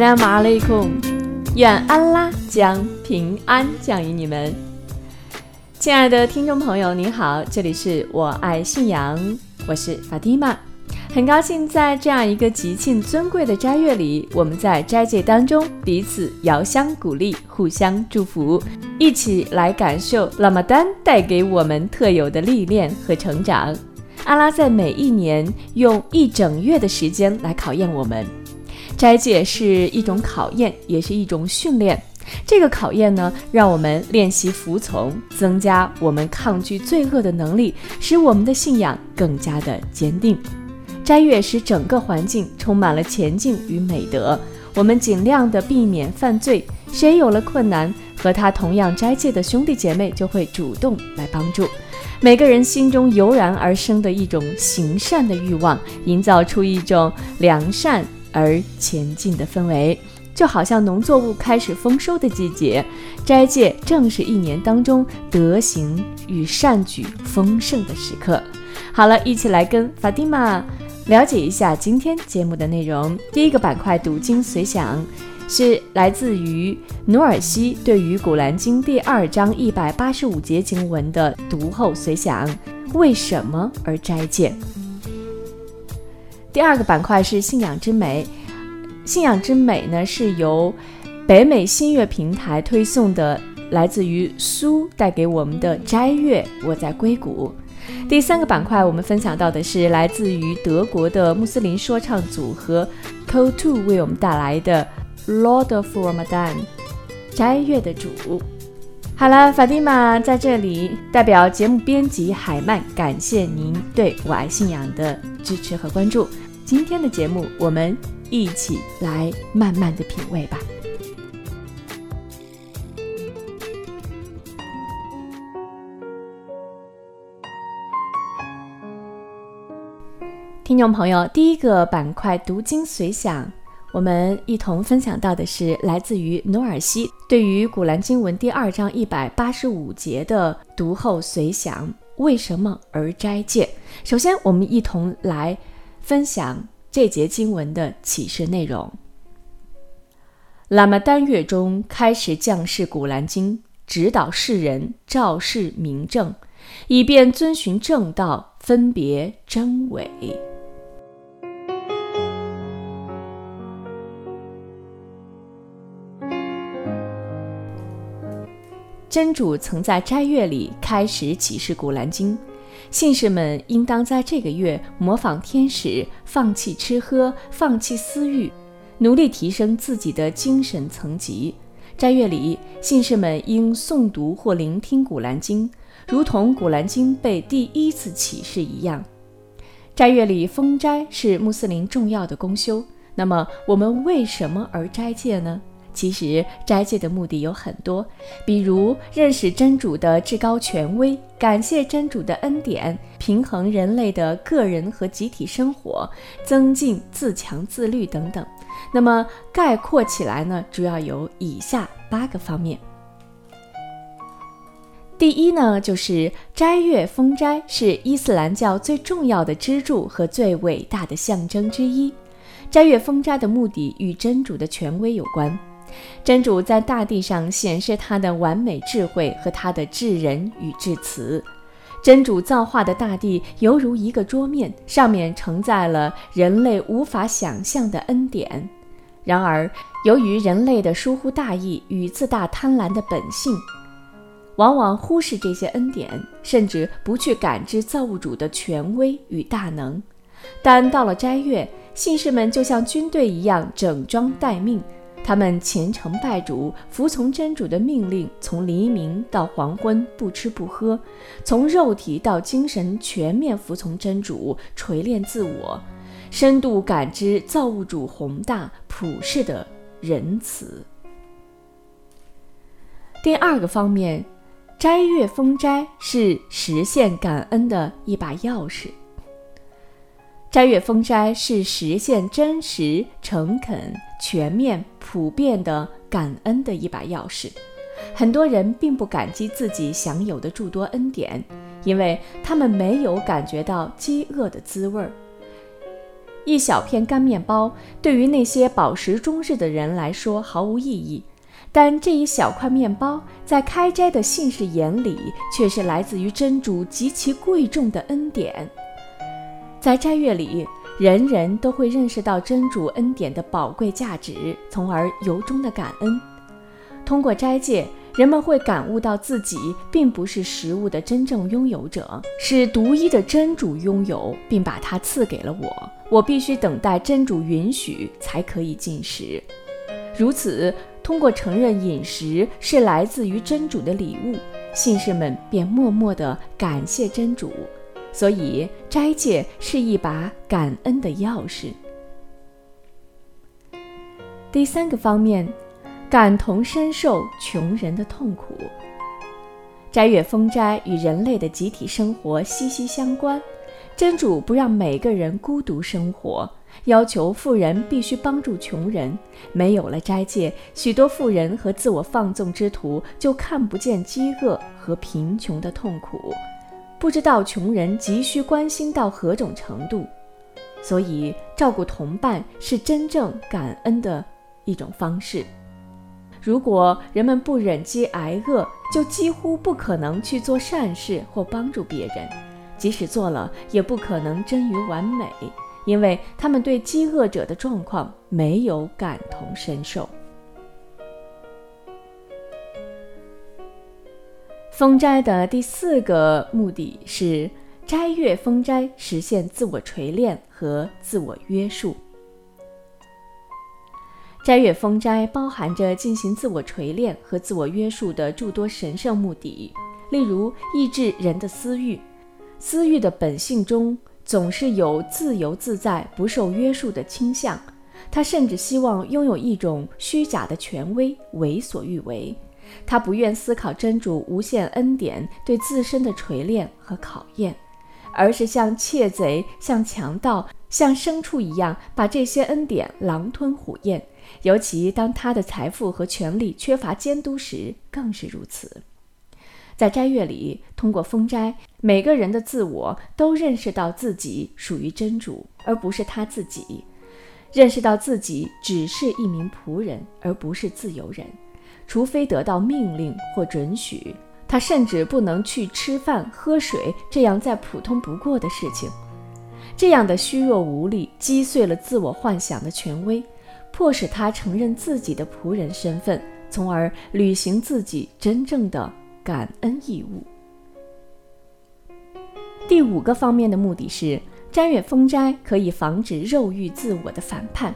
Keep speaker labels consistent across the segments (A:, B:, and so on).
A: 拉马阿雷库，愿安拉将平安降于你们。亲爱的听众朋友，您好，这里是我爱信仰，我是法蒂玛，很高兴在这样一个极尽尊贵的斋月里，我们在斋戒当中彼此遥相鼓励，互相祝福，一起来感受拉玛丹带给我们特有的历练和成长。阿拉在每一年用一整月的时间来考验我们。斋戒是一种考验，也是一种训练。这个考验呢，让我们练习服从，增加我们抗拒罪恶的能力，使我们的信仰更加的坚定。斋月使整个环境充满了前进与美德，我们尽量的避免犯罪。谁有了困难，和他同样斋戒的兄弟姐妹就会主动来帮助。每个人心中油然而生的一种行善的欲望，营造出一种良善。而前进的氛围，就好像农作物开始丰收的季节，斋戒正是一年当中德行与善举丰盛的时刻。好了，一起来跟法蒂玛了解一下今天节目的内容。第一个板块读经随想，是来自于努尔西对于《古兰经》第二章一百八十五节经文的读后随想：为什么而斋戒？第二个板块是信仰之美，信仰之美呢是由北美新月平台推送的，来自于苏带给我们的斋月。我在硅谷。第三个板块我们分享到的是来自于德国的穆斯林说唱组合 Co Two 为我们带来的 Lord of Ramadan，斋月的主。好了，法蒂玛在这里代表节目编辑海曼，感谢您对我爱信仰的支持和关注。今天的节目，我们一起来慢慢的品味吧。听众朋友，第一个板块读经随想。我们一同分享到的是来自于努尔西对于《古兰经文》第二章一百八十五节的读后随想：为什么而斋戒？首先，我们一同来分享这节经文的启示内容。喇嘛丹月中开始降世《古兰经》，指导世人照示明正，以便遵循正道，分别真伪。真主曾在斋月里开始启示《古兰经》，信士们应当在这个月模仿天使，放弃吃喝，放弃私欲，努力提升自己的精神层级。斋月里，信士们应诵读或聆听《古兰经》，如同《古兰经》被第一次启示一样。斋月里封斋是穆斯林重要的公休。那么，我们为什么而斋戒呢？其实斋戒的目的有很多，比如认识真主的至高权威，感谢真主的恩典，平衡人类的个人和集体生活，增进自强自律等等。那么概括起来呢，主要有以下八个方面。第一呢，就是斋月封斋是伊斯兰教最重要的支柱和最伟大的象征之一。斋月封斋的目的与真主的权威有关。真主在大地上显示他的完美智慧和他的智人与智慈。真主造化的大地犹如一个桌面，上面承载了人类无法想象的恩典。然而，由于人类的疏忽大意与自大贪婪的本性，往往忽视这些恩典，甚至不去感知造物主的权威与大能。但到了斋月，信士们就像军队一样整装待命。他们虔诚拜主，服从真主的命令，从黎明到黄昏不吃不喝，从肉体到精神全面服从真主，锤炼自我，深度感知造物主宏大普世的仁慈。第二个方面，斋月封斋是实现感恩的一把钥匙。斋月封斋是实现真实、诚恳、全面、普遍的感恩的一把钥匙。很多人并不感激自己享有的诸多恩典，因为他们没有感觉到饥饿的滋味儿。一小片干面包对于那些饱食终日的人来说毫无意义，但这一小块面包在开斋的信士眼里却是来自于真主极其贵重的恩典。在斋月里，人人都会认识到真主恩典的宝贵价值，从而由衷的感恩。通过斋戒，人们会感悟到自己并不是食物的真正拥有者，是独一的真主拥有，并把它赐给了我。我必须等待真主允许才可以进食。如此，通过承认饮食是来自于真主的礼物，信士们便默默地感谢真主。所以，斋戒是一把感恩的钥匙。第三个方面，感同身受穷人的痛苦。斋月封斋与人类的集体生活息息相关。真主不让每个人孤独生活，要求富人必须帮助穷人。没有了斋戒，许多富人和自我放纵之徒就看不见饥饿和贫穷的痛苦。不知道穷人急需关心到何种程度，所以照顾同伴是真正感恩的一种方式。如果人们不忍饥挨饿，就几乎不可能去做善事或帮助别人；即使做了，也不可能臻于完美，因为他们对饥饿者的状况没有感同身受。封斋的第四个目的是斋月封斋，实现自我锤炼和自我约束。斋月封斋包含着进行自我锤炼和自我约束的诸多神圣目的，例如抑制人的私欲。私欲的本性中总是有自由自在、不受约束的倾向，他甚至希望拥有一种虚假的权威，为所欲为。他不愿思考真主无限恩典对自身的锤炼和考验，而是像窃贼、像强盗、像牲畜一样把这些恩典狼吞虎咽。尤其当他的财富和权力缺乏监督时，更是如此。在斋月里，通过封斋，每个人的自我都认识到自己属于真主，而不是他自己；认识到自己只是一名仆人，而不是自由人。除非得到命令或准许，他甚至不能去吃饭、喝水这样再普通不过的事情。这样的虚弱无力击碎了自我幻想的权威，迫使他承认自己的仆人身份，从而履行自己真正的感恩义务。第五个方面的目的是，斋月封斋可以防止肉欲自我的反叛。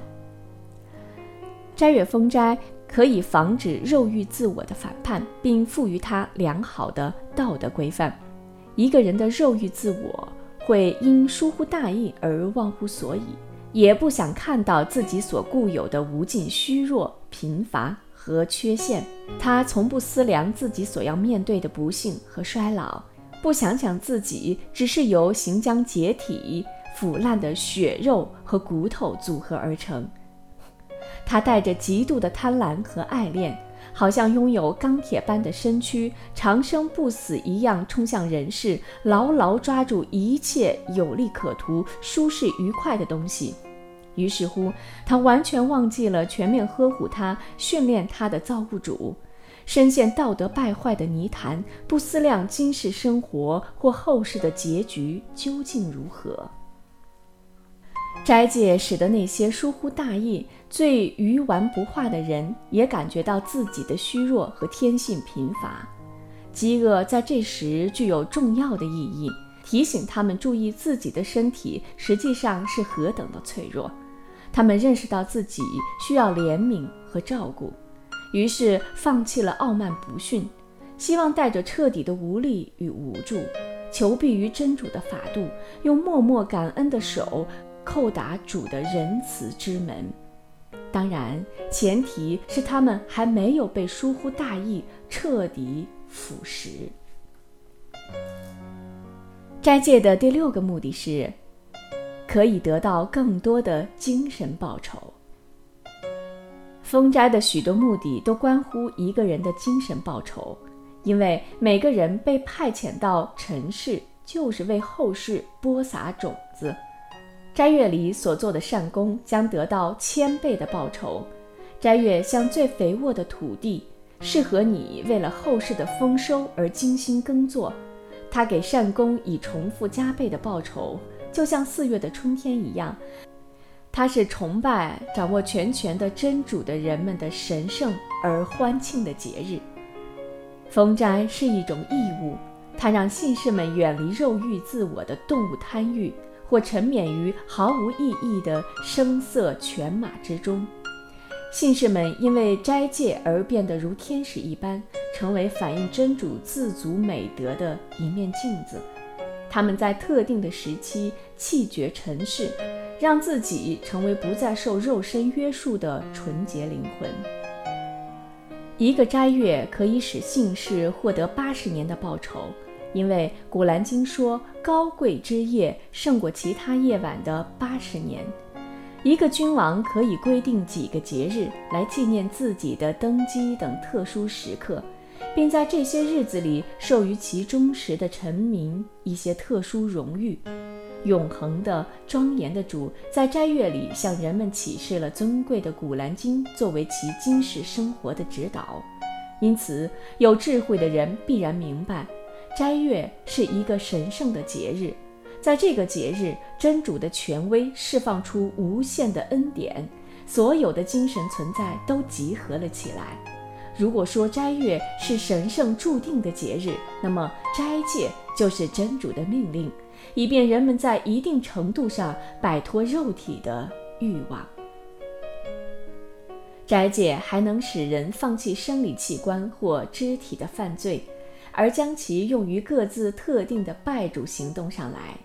A: 斋月封斋。可以防止肉欲自我的反叛，并赋予他良好的道德规范。一个人的肉欲自我会因疏忽大意而忘乎所以，也不想看到自己所固有的无尽虚弱、贫乏和缺陷。他从不思量自己所要面对的不幸和衰老，不想想自己只是由行将解体、腐烂的血肉和骨头组合而成。他带着极度的贪婪和爱恋，好像拥有钢铁般的身躯，长生不死一样冲向人世，牢牢抓住一切有利可图、舒适愉快的东西。于是乎，他完全忘记了全面呵护他、训练他的造物主，深陷道德败坏的泥潭，不思量今世生活或后世的结局究竟如何。斋戒使得那些疏忽大意、最愚顽不化的人也感觉到自己的虚弱和天性贫乏。饥饿在这时具有重要的意义，提醒他们注意自己的身体实际上是何等的脆弱。他们认识到自己需要怜悯和照顾，于是放弃了傲慢不驯，希望带着彻底的无力与无助，求庇于真主的法度，用默默感恩的手叩打主的仁慈之门。当然，前提是他们还没有被疏忽大意彻底腐蚀。斋戒的第六个目的是，可以得到更多的精神报酬。封斋的许多目的都关乎一个人的精神报酬，因为每个人被派遣到尘世，就是为后世播撒种子。斋月里所做的善功将得到千倍的报酬。斋月像最肥沃的土地，适合你为了后世的丰收而精心耕作。它给善功以重复加倍的报酬，就像四月的春天一样。它是崇拜掌握全权的真主的人们的神圣而欢庆的节日。封斋是一种义务，它让信士们远离肉欲自我的动物贪欲，或沉湎于毫无意义的声色犬马之中。信士们因为斋戒而变得如天使一般，成为反映真主自足美德的一面镜子。他们在特定的时期弃绝尘世，让自己成为不再受肉身约束的纯洁灵魂。一个斋月可以使信士获得八十年的报酬，因为《古兰经》说：“高贵之夜胜过其他夜晚的八十年。”一个君王可以规定几个节日来纪念自己的登基等特殊时刻，并在这些日子里授予其忠实的臣民一些特殊荣誉。永恒的、庄严的主在斋月里向人们启示了尊贵的《古兰经》，作为其今世生活的指导。因此，有智慧的人必然明白，斋月是一个神圣的节日。在这个节日，真主的权威释放出无限的恩典，所有的精神存在都集合了起来。如果说斋月是神圣注定的节日，那么斋戒就是真主的命令，以便人们在一定程度上摆脱肉体的欲望。斋戒还能使人放弃生理器官或肢体的犯罪，而将其用于各自特定的拜主行动上来。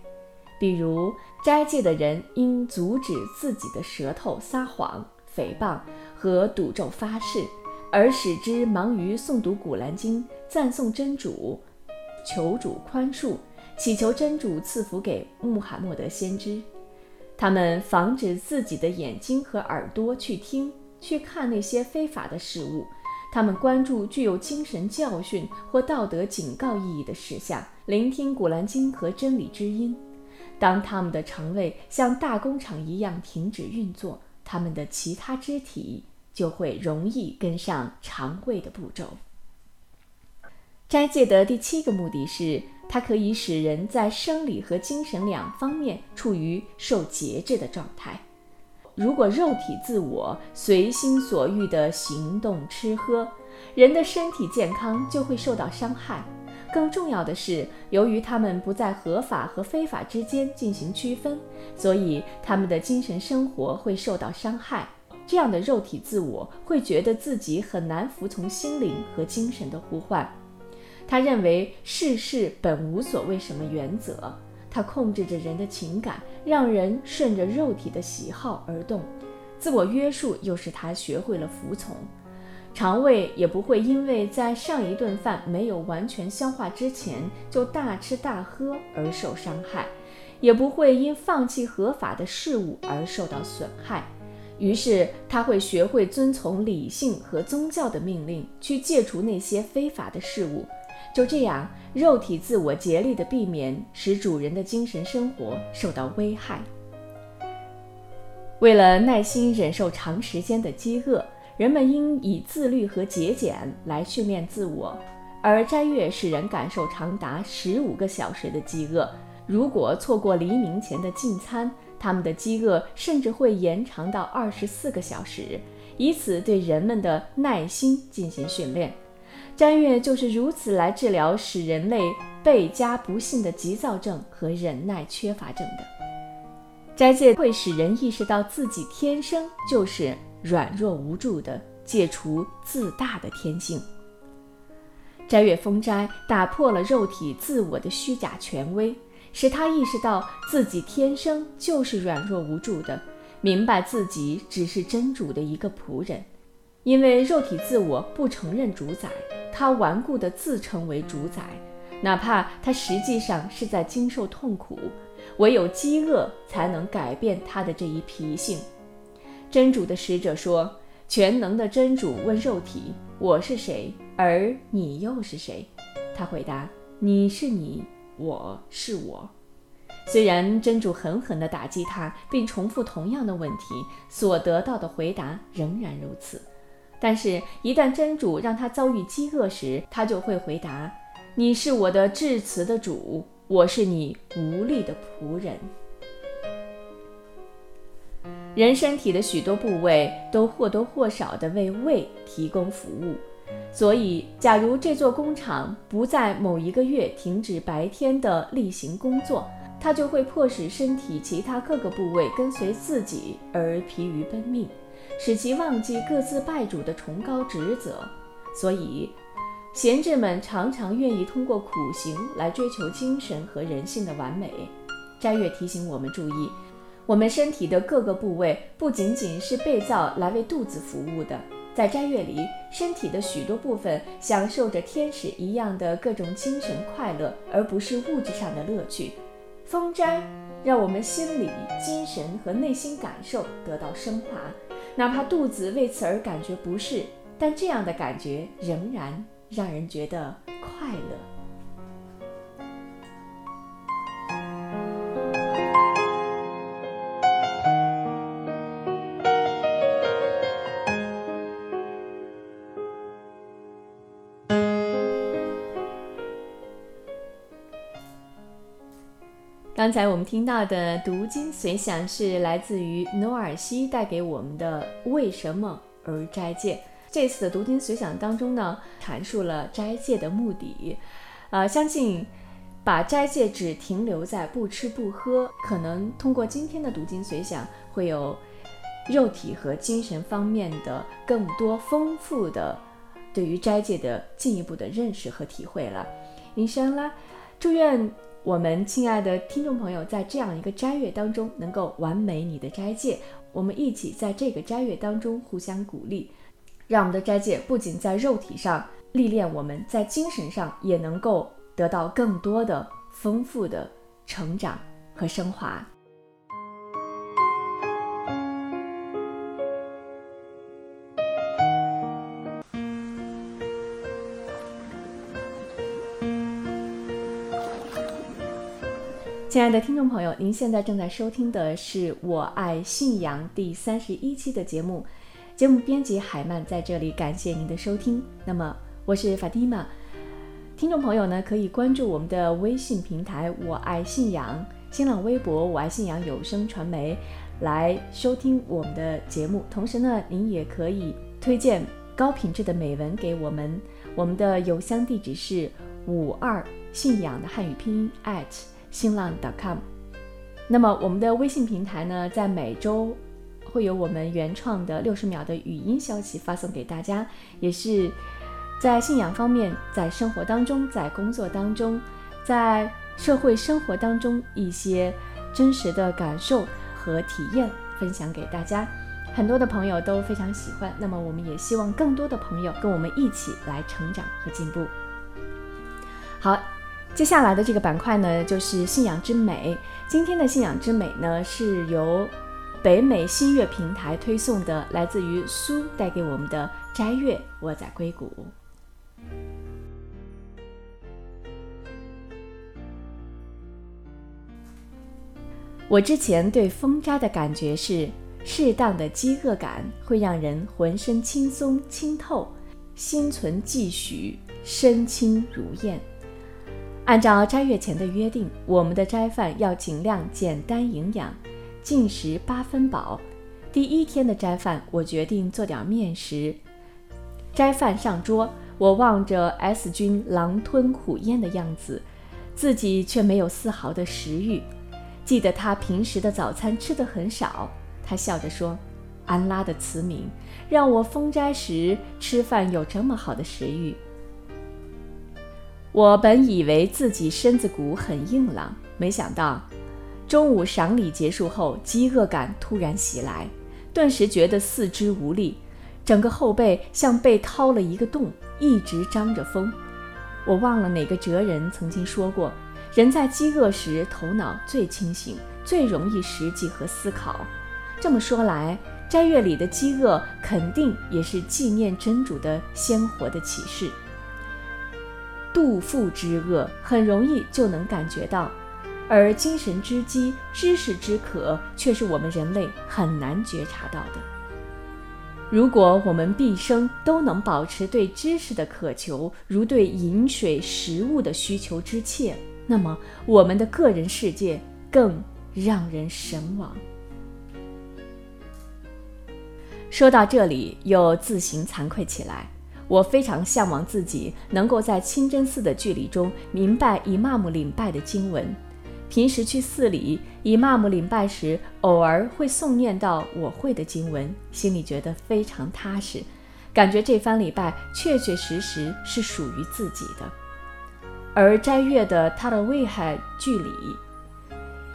A: 比如，斋戒的人应阻止自己的舌头撒谎、诽谤和赌咒发誓，而使之忙于诵读古兰经、赞颂真主、求主宽恕、祈求真主赐福给穆罕默德先知。他们防止自己的眼睛和耳朵去听、去看那些非法的事物。他们关注具有精神教训或道德警告意义的事项，聆听古兰经和真理之音。当他们的肠胃像大工厂一样停止运作，他们的其他肢体就会容易跟上肠胃的步骤。斋戒的第七个目的是，它可以使人在生理和精神两方面处于受节制的状态。如果肉体自我随心所欲地行动、吃喝，人的身体健康就会受到伤害。更重要的是，由于他们不在合法和非法之间进行区分，所以他们的精神生活会受到伤害。这样的肉体自我会觉得自己很难服从心灵和精神的呼唤。他认为世事本无所谓什么原则，他控制着人的情感，让人顺着肉体的喜好而动。自我约束又使他学会了服从。肠胃也不会因为在上一顿饭没有完全消化之前就大吃大喝而受伤害，也不会因放弃合法的事物而受到损害。于是他会学会遵从理性和宗教的命令，去戒除那些非法的事物。就这样，肉体自我竭力的避免使主人的精神生活受到危害。为了耐心忍受长时间的饥饿。人们应以自律和节俭来训练自我，而斋月使人感受长达十五个小时的饥饿。如果错过黎明前的进餐，他们的饥饿甚至会延长到二十四个小时，以此对人们的耐心进行训练。斋月就是如此来治疗使人类倍加不幸的急躁症和忍耐缺乏症的。斋戒会使人意识到自己天生就是软弱无助的，戒除自大的天性。斋月封斋打破了肉体自我的虚假权威，使他意识到自己天生就是软弱无助的，明白自己只是真主的一个仆人。因为肉体自我不承认主宰，他顽固地自称为主宰，哪怕他实际上是在经受痛苦。唯有饥饿才能改变他的这一脾性。真主的使者说：“全能的真主问肉体：‘我是谁？而你又是谁？’他回答：‘你是你，我是我。’虽然真主狠狠地打击他，并重复同样的问题，所得到的回答仍然如此。但是，一旦真主让他遭遇饥饿时，他就会回答：‘你是我的至慈的主。’我是你无力的仆人。人身体的许多部位都或多或少地为胃提供服务，所以，假如这座工厂不在某一个月停止白天的例行工作，它就会迫使身体其他各个部位跟随自己而疲于奔命，使其忘记各自拜主的崇高职责。所以。贤智们常常愿意通过苦行来追求精神和人性的完美。斋月提醒我们注意，我们身体的各个部位不仅仅是被造来为肚子服务的，在斋月里，身体的许多部分享受着天使一样的各种精神快乐，而不是物质上的乐趣。封斋让我们心理、精神和内心感受得到升华，哪怕肚子为此而感觉不适，但这样的感觉仍然。让人觉得快乐。刚才我们听到的读经随想是来自于努尔西带给我们的《为什么而斋戒》。这次的读经随想当中呢，阐述了斋戒的目的。呃，相信把斋戒只停留在不吃不喝，可能通过今天的读经随想，会有肉体和精神方面的更多丰富的对于斋戒的进一步的认识和体会了。医生啦，祝愿我们亲爱的听众朋友在这样一个斋月当中能够完美你的斋戒。我们一起在这个斋月当中互相鼓励。让我们的斋戒不仅在肉体上历练，我们在精神上也能够得到更多的丰富的成长和升华。亲爱的听众朋友，您现在正在收听的是《我爱信仰》第三十一期的节目。节目编辑海曼在这里感谢您的收听。那么我是法蒂玛，听众朋友呢可以关注我们的微信平台“我爱信仰”、新浪微博“我爱信仰有声传媒”来收听我们的节目。同时呢，您也可以推荐高品质的美文给我们。我们的邮箱地址是五二信仰的汉语拼音 at 新浪 .com。那么我们的微信平台呢，在每周。会有我们原创的六十秒的语音消息发送给大家，也是在信仰方面，在生活当中，在工作当中，在社会生活当中一些真实的感受和体验分享给大家。很多的朋友都非常喜欢，那么我们也希望更多的朋友跟我们一起来成长和进步。好，接下来的这个板块呢，就是信仰之美。今天的信仰之美呢，是由。北美新月平台推送的来自于苏带给我们的斋月，我在硅谷。我之前对封斋的感觉是，适当的饥饿感会让人浑身轻松清透，心存继许，身轻如燕。按照斋月前的约定，我们的斋饭要尽量简单营养。进食八分饱。第一天的斋饭，我决定做点面食。斋饭上桌，我望着 S 君狼吞虎咽的样子，自己却没有丝毫的食欲。记得他平时的早餐吃的很少。他笑着说：“安拉的慈名，让我封斋时吃饭有这么好的食欲。”我本以为自己身子骨很硬朗，没想到中午赏礼结束后，饥饿感突然袭来，顿时觉得四肢无力，整个后背像被掏了一个洞，一直张着风。我忘了哪个哲人曾经说过，人在饥饿时头脑最清醒，最容易实际和思考。这么说来，斋月里的饥饿肯定也是纪念真主的鲜活的启示。肚腹之饿很容易就能感觉到，而精神之饥、知识之渴却是我们人类很难觉察到的。如果我们毕生都能保持对知识的渴求，如对饮水、食物的需求之切，那么我们的个人世界更让人神往。说到这里，又自行惭愧起来。我非常向往自己能够在清真寺的距离中明白以玛目领拜的经文。平时去寺里，以玛目领拜时，偶尔会诵念到我会的经文，心里觉得非常踏实，感觉这番礼拜确确实实是属于自己的。而斋月的他的维海距离，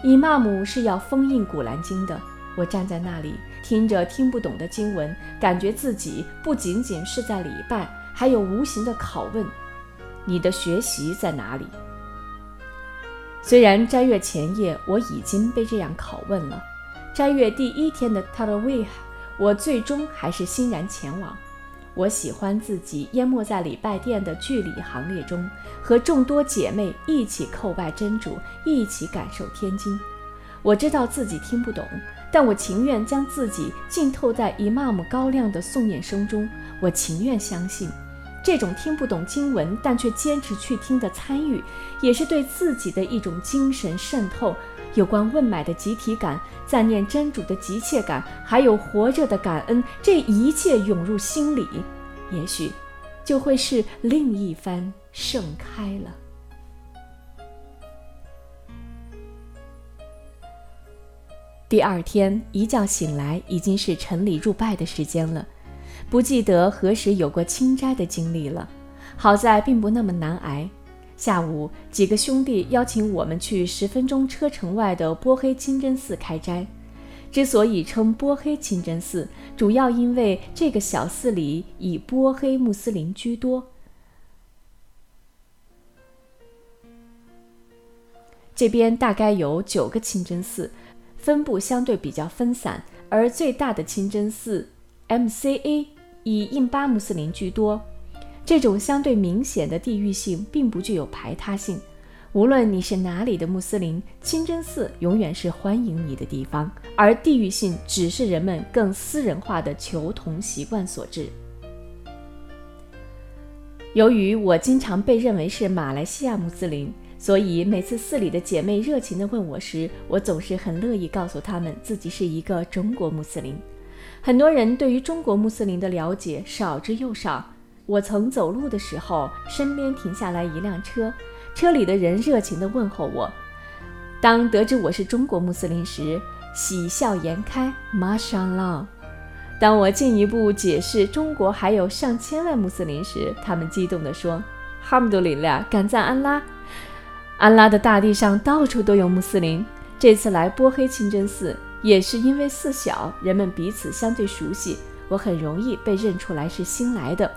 A: 以玛目是要封印古兰经的。我站在那里，听着听不懂的经文，感觉自己不仅仅是在礼拜，还有无形的拷问：你的学习在哪里？虽然斋月前夜我已经被这样拷问了，斋月第一天的塔勒维，我最终还是欣然前往。我喜欢自己淹没在礼拜殿的聚礼行列中，和众多姐妹一起叩拜真主，一起感受天经。我知道自己听不懂。但我情愿将自己浸透在伊玛姆高亮的诵念声中，我情愿相信，这种听不懂经文但却坚持去听的参与，也是对自己的一种精神渗透。有关问买的集体感，赞念真主的急切感，还有活着的感恩，这一切涌入心里，也许就会是另一番盛开了。第二天一觉醒来，已经是晨礼入拜的时间了。不记得何时有过清斋的经历了，好在并不那么难挨。下午，几个兄弟邀请我们去十分钟车程外的波黑清真寺开斋。之所以称波黑清真寺，主要因为这个小寺里以波黑穆斯林居多。这边大概有九个清真寺。分布相对比较分散，而最大的清真寺 MCA 以印巴穆斯林居多。这种相对明显的地域性并不具有排他性，无论你是哪里的穆斯林，清真寺永远是欢迎你的地方。而地域性只是人们更私人化的求同习惯所致。由于我经常被认为是马来西亚穆斯林。所以每次寺里的姐妹热情地问我时，我总是很乐意告诉她们自己是一个中国穆斯林。很多人对于中国穆斯林的了解少之又少。我曾走路的时候，身边停下来一辆车，车里的人热情地问候我。当得知我是中国穆斯林时，喜笑颜开，马上了。当我进一步解释中国还有上千万穆斯林时，他们激动地说：“哈姆杜林俩，感赞安拉。”安拉的大地上到处都有穆斯林。这次来波黑清真寺，也是因为寺小，人们彼此相对熟悉，我很容易被认出来是新来的。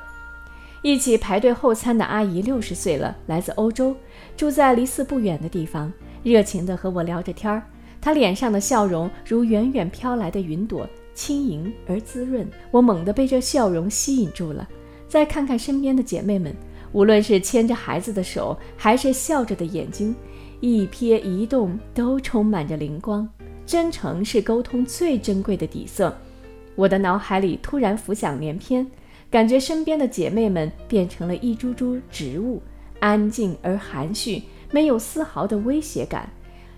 A: 一起排队候餐的阿姨六十岁了，来自欧洲，住在离寺不远的地方，热情地和我聊着天儿。她脸上的笑容如远远飘来的云朵，轻盈而滋润。我猛地被这笑容吸引住了。再看看身边的姐妹们。无论是牵着孩子的手，还是笑着的眼睛，一瞥一动都充满着灵光。真诚是沟通最珍贵的底色。我的脑海里突然浮想联翩，感觉身边的姐妹们变成了一株株植物，安静而含蓄，没有丝毫的威胁感。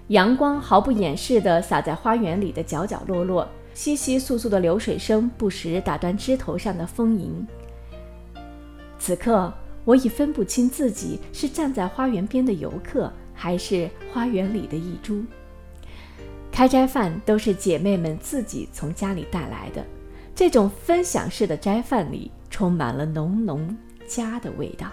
A: 阳光毫不掩饰地洒在花园里的角角落落，窸窸窣窣的流水声不时打断枝头上的丰盈。此刻。我已分不清自己是站在花园边的游客，还是花园里的一株。开斋饭都是姐妹们自己从家里带来的。这种分享式的斋饭里充满了浓浓家的味道。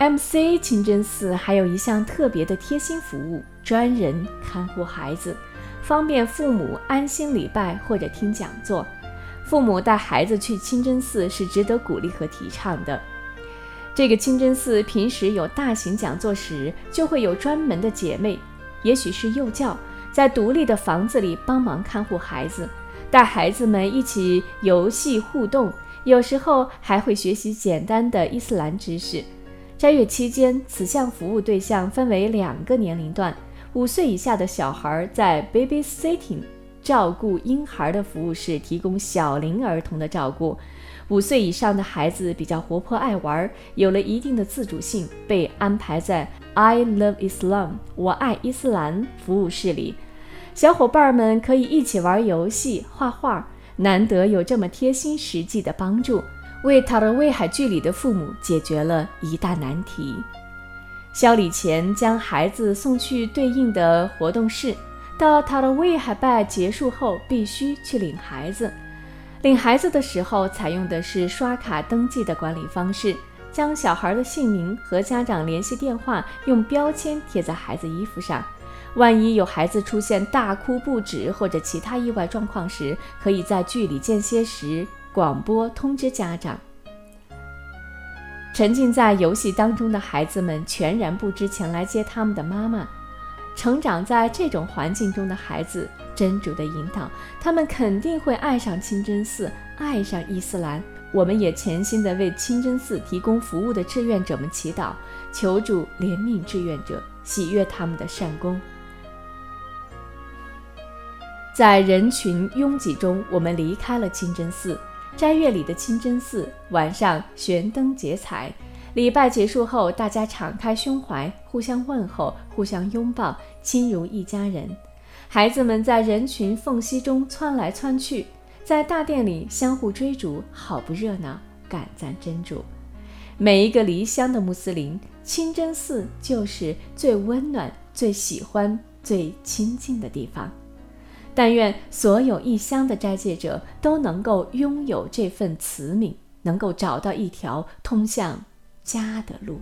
A: MC 清真寺还有一项特别的贴心服务，专人看护孩子，方便父母安心礼拜或者听讲座。父母带孩子去清真寺是值得鼓励和提倡的。这个清真寺平时有大型讲座时，就会有专门的姐妹，也许是幼教。在独立的房子里帮忙看护孩子，带孩子们一起游戏互动，有时候还会学习简单的伊斯兰知识。斋月期间，此项服务对象分为两个年龄段：五岁以下的小孩在 baby sitting 照顾婴孩的服务室提供小龄儿童的照顾；五岁以上的孩子比较活泼爱玩，有了一定的自主性，被安排在 I love Islam 我爱伊斯兰服务室里。小伙伴们可以一起玩游戏、画画，难得有这么贴心、实际的帮助，为塔勒威海剧里的父母解决了一大难题。宵礼前将孩子送去对应的活动室，到塔勒威海拜结束后必须去领孩子。领孩子的时候采用的是刷卡登记的管理方式，将小孩的姓名和家长联系电话用标签贴在孩子衣服上。万一有孩子出现大哭不止或者其他意外状况时，可以在剧里间歇时广播通知家长。沉浸在游戏当中的孩子们全然不知前来接他们的妈妈。成长在这种环境中的孩子，真主的引导，他们肯定会爱上清真寺，爱上伊斯兰。我们也潜心地为清真寺提供服务的志愿者们祈祷，求主怜悯志愿者，喜悦他们的善功。在人群拥挤中，我们离开了清真寺。斋月里的清真寺晚上悬灯结彩，礼拜结束后，大家敞开胸怀，互相问候，互相拥抱，亲如一家人。孩子们在人群缝隙中窜来窜去，在大殿里相互追逐，好不热闹。感赞真主。每一个离乡的穆斯林，清真寺就是最温暖、最喜欢、最亲近的地方。但愿所有异乡的斋戒者都能够拥有这份慈悯，能够找到一条通向家的路。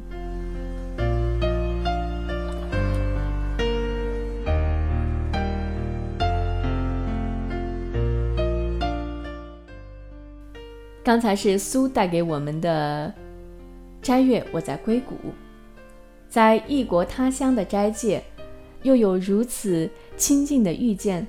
A: 刚才是苏带给我们的斋月，我在硅谷，在异国他乡的斋戒，又有如此亲近的遇见。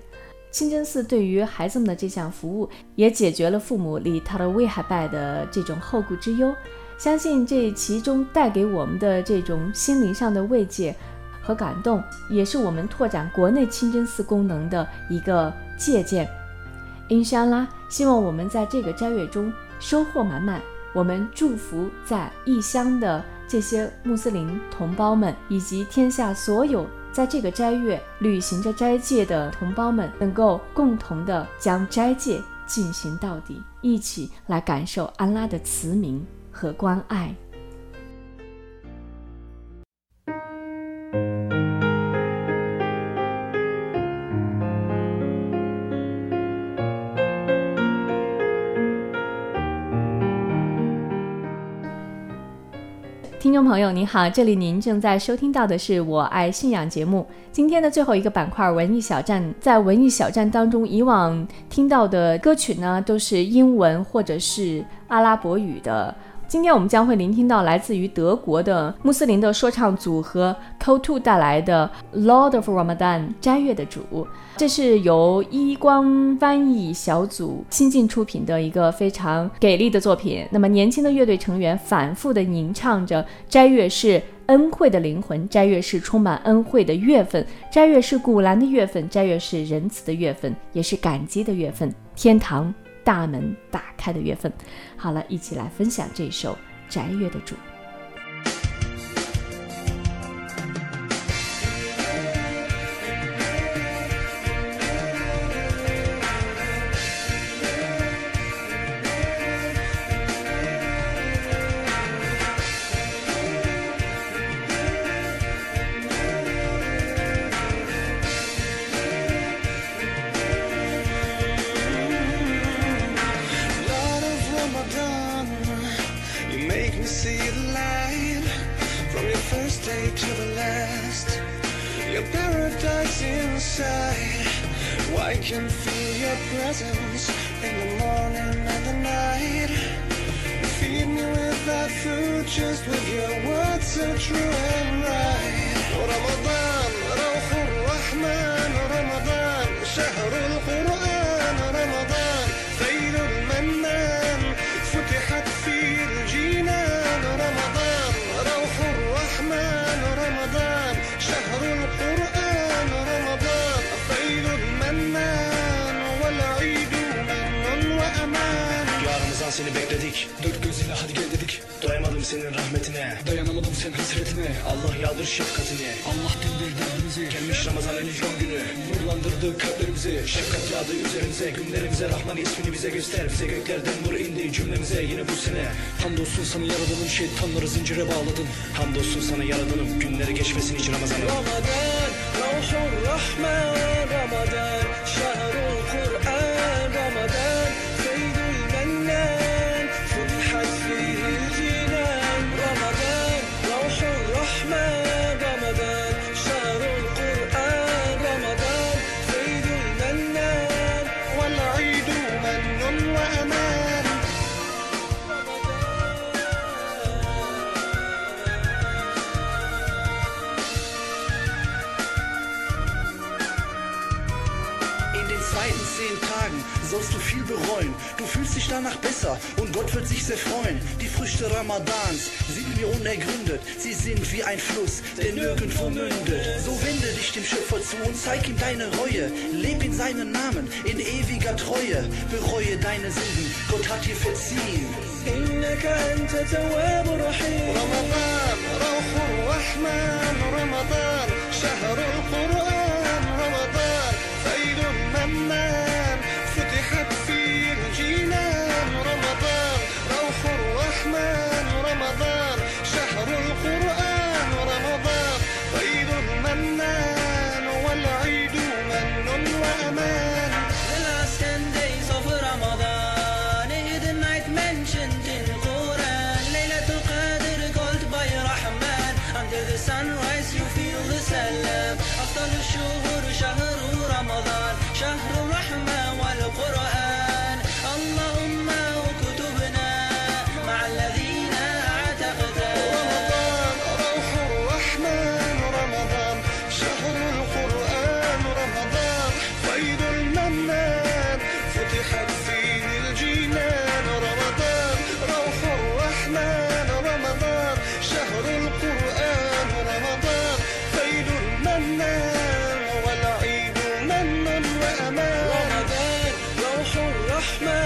A: 清真寺对于孩子们的这项服务，也解决了父母离他的威海拜的这种后顾之忧。相信这其中带给我们的这种心灵上的慰藉和感动，也是我们拓展国内清真寺功能的一个借鉴。因沙拉，希望我们在这个斋月中收获满满。我们祝福在异乡的这些穆斯林同胞们，以及天下所有。在这个斋月履行着斋戒的同胞们，能够共同的将斋戒进行到底，一起来感受安拉的慈名和关爱。听众朋友您好，这里您正在收听到的是我爱信仰节目。今天的最后一个板块文艺小站，在文艺小站当中，以往听到的歌曲呢，都是英文或者是阿拉伯语的。今天我们将会聆听到来自于德国的穆斯林的说唱组合 c o t o 带来的《Lord of Ramadan》斋月的主，这是由一光翻译小组新晋出品的一个非常给力的作品。那么年轻的乐队成员反复的吟唱着：斋月是恩惠的灵魂，斋月是充满恩惠的月份，斋月是古兰的月份，斋月是仁慈的月份，也是感激的月份，天堂。大门打开的月份，好了，一起来分享这首《宅月的主》。
B: Ramadan. You make me see the light from your first day to the last. Your paradise inside. Why can feel your presence in the morning and the night. You feed me with that food just with your words so true and right. Ramadan, روح الرحمن رمضان
C: dedik.
D: Dört göz ile hadi gel dedik.
C: Doyamadım senin rahmetine.
D: Dayanamadım sen hasretine.
C: Allah yağdır şefkatini.
D: Allah dindir derdimizi.
C: Gelmiş Ramazan en son günü.
D: Nurlandırdı kalplerimizi.
C: Şefkat yağdı üzerimize. Günlerimize Rahman ismini bize göster. Bize göklerden nur indi cümlemize yine bu sene.
D: Hamdolsun sana yaradanım Şeytanları zincire bağladım
C: Hamdolsun sana yaradanım Günleri geçmesin hiç Ramazan'ım. Ramazan Ravşur Rahman Ramazan Şahı bereuen. Du fühlst dich danach besser und Gott wird sich sehr freuen. Die Früchte Ramadans sind mir unergründet. Sie sind wie ein Fluss, der nirgendwo mündet. So wende dich dem Schöpfer zu und zeig ihm deine Reue. Leb in seinen Namen in ewiger Treue. Bereue deine Sünden, Gott hat dir verziehen.
B: إنك أنت تواب رحيم رمضان روح الرحمن رمضان شهر القرآن الرحمن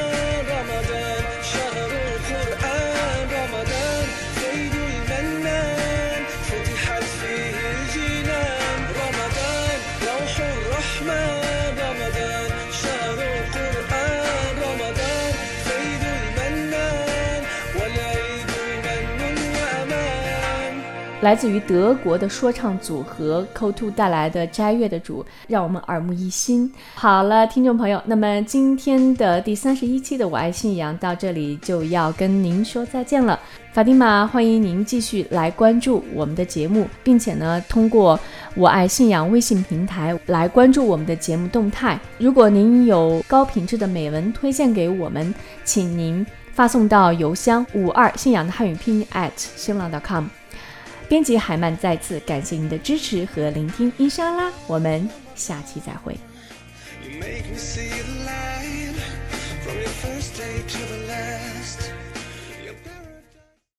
A: 来自于德国的说唱组合 c o t o 带来的《斋月的主》，让我们耳目一新。好了，听众朋友，那么今天的第三十一期的《我爱信仰》到这里就要跟您说再见了。法蒂玛，欢迎您继续来关注我们的节目，并且呢，通过“我爱信仰”微信平台来关注我们的节目动态。如果您有高品质的美文推荐给我们，请您发送到邮箱五二信仰的汉语拼音 at 新浪 .com。编辑海曼再次感谢您的支持和聆听，伊莎拉，我们下期再会。